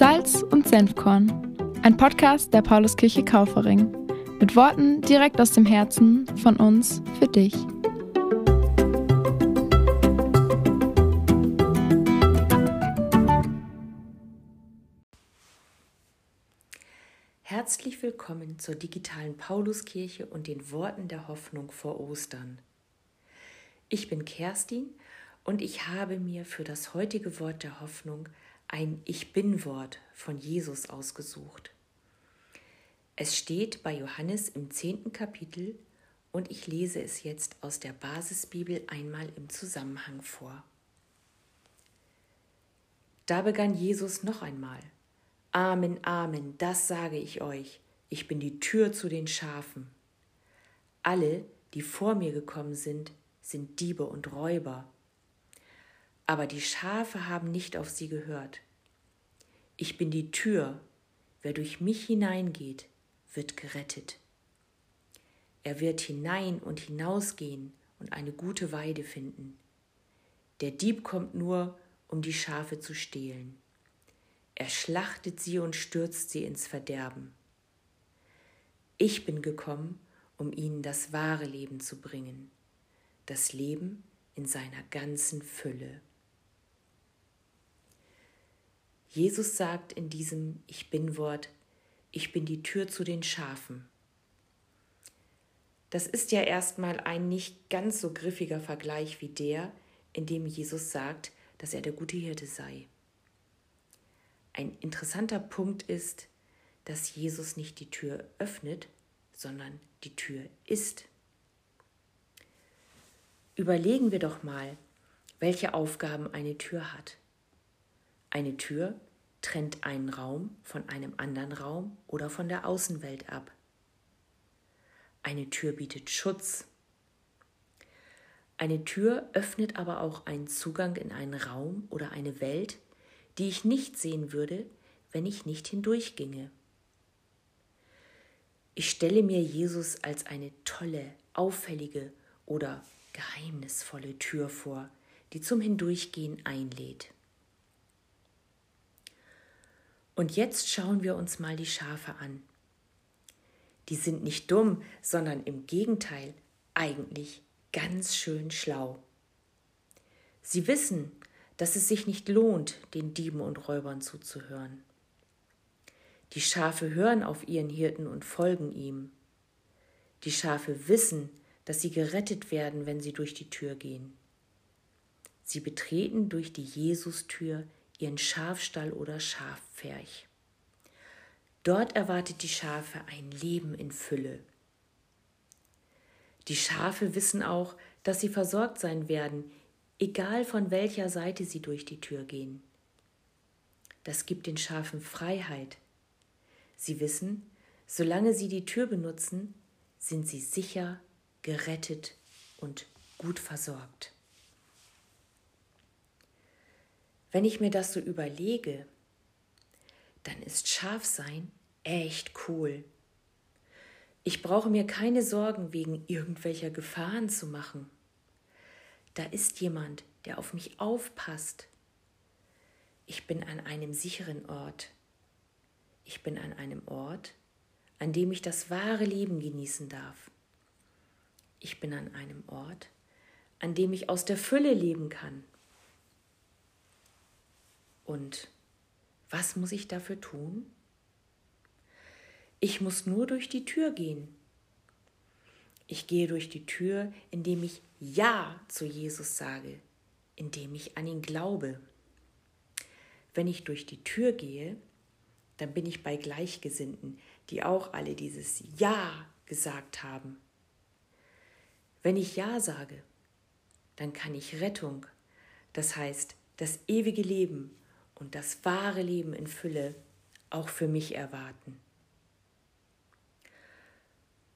Salz und Senfkorn, ein Podcast der Pauluskirche Kaufering. Mit Worten direkt aus dem Herzen von uns für dich. Herzlich willkommen zur digitalen Pauluskirche und den Worten der Hoffnung vor Ostern. Ich bin Kerstin und ich habe mir für das heutige Wort der Hoffnung ein Ich bin-Wort von Jesus ausgesucht. Es steht bei Johannes im zehnten Kapitel und ich lese es jetzt aus der Basisbibel einmal im Zusammenhang vor. Da begann Jesus noch einmal. Amen, Amen, das sage ich euch. Ich bin die Tür zu den Schafen. Alle, die vor mir gekommen sind, sind Diebe und Räuber aber die Schafe haben nicht auf sie gehört. Ich bin die Tür, wer durch mich hineingeht, wird gerettet. Er wird hinein und hinausgehen und eine gute Weide finden. Der Dieb kommt nur, um die Schafe zu stehlen. Er schlachtet sie und stürzt sie ins Verderben. Ich bin gekommen, um ihnen das wahre Leben zu bringen, das Leben in seiner ganzen Fülle. Jesus sagt in diesem Ich bin Wort, ich bin die Tür zu den Schafen. Das ist ja erstmal ein nicht ganz so griffiger Vergleich wie der, in dem Jesus sagt, dass er der gute Hirte sei. Ein interessanter Punkt ist, dass Jesus nicht die Tür öffnet, sondern die Tür ist. Überlegen wir doch mal, welche Aufgaben eine Tür hat. Eine Tür trennt einen Raum von einem anderen Raum oder von der Außenwelt ab. Eine Tür bietet Schutz. Eine Tür öffnet aber auch einen Zugang in einen Raum oder eine Welt, die ich nicht sehen würde, wenn ich nicht hindurchginge. Ich stelle mir Jesus als eine tolle, auffällige oder geheimnisvolle Tür vor, die zum Hindurchgehen einlädt. Und jetzt schauen wir uns mal die Schafe an. Die sind nicht dumm, sondern im Gegenteil eigentlich ganz schön schlau. Sie wissen, dass es sich nicht lohnt, den Dieben und Räubern zuzuhören. Die Schafe hören auf ihren Hirten und folgen ihm. Die Schafe wissen, dass sie gerettet werden, wenn sie durch die Tür gehen. Sie betreten durch die Jesustür ihren Schafstall oder Schafpferch. Dort erwartet die Schafe ein Leben in Fülle. Die Schafe wissen auch, dass sie versorgt sein werden, egal von welcher Seite sie durch die Tür gehen. Das gibt den Schafen Freiheit. Sie wissen, solange sie die Tür benutzen, sind sie sicher, gerettet und gut versorgt. Wenn ich mir das so überlege, dann ist Schafsein echt cool. Ich brauche mir keine Sorgen wegen irgendwelcher Gefahren zu machen. Da ist jemand, der auf mich aufpasst. Ich bin an einem sicheren Ort. Ich bin an einem Ort, an dem ich das wahre Leben genießen darf. Ich bin an einem Ort, an dem ich aus der Fülle leben kann. Und was muss ich dafür tun? Ich muss nur durch die Tür gehen. Ich gehe durch die Tür, indem ich Ja zu Jesus sage, indem ich an ihn glaube. Wenn ich durch die Tür gehe, dann bin ich bei Gleichgesinnten, die auch alle dieses Ja gesagt haben. Wenn ich Ja sage, dann kann ich Rettung, das heißt das ewige Leben und das wahre Leben in Fülle auch für mich erwarten.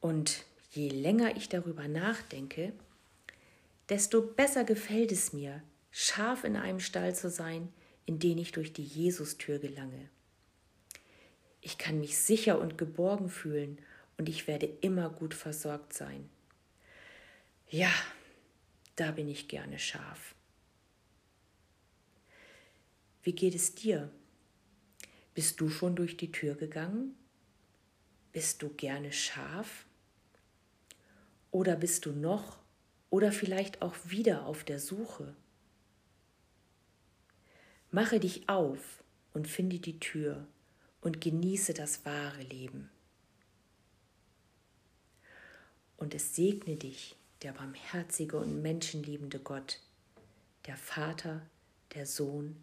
Und je länger ich darüber nachdenke, desto besser gefällt es mir, scharf in einem Stall zu sein, in den ich durch die Jesustür gelange. Ich kann mich sicher und geborgen fühlen und ich werde immer gut versorgt sein. Ja, da bin ich gerne scharf. Wie geht es dir? Bist du schon durch die Tür gegangen? Bist du gerne scharf? Oder bist du noch oder vielleicht auch wieder auf der Suche? Mache dich auf und finde die Tür und genieße das wahre Leben. Und es segne dich, der barmherzige und menschenliebende Gott, der Vater, der Sohn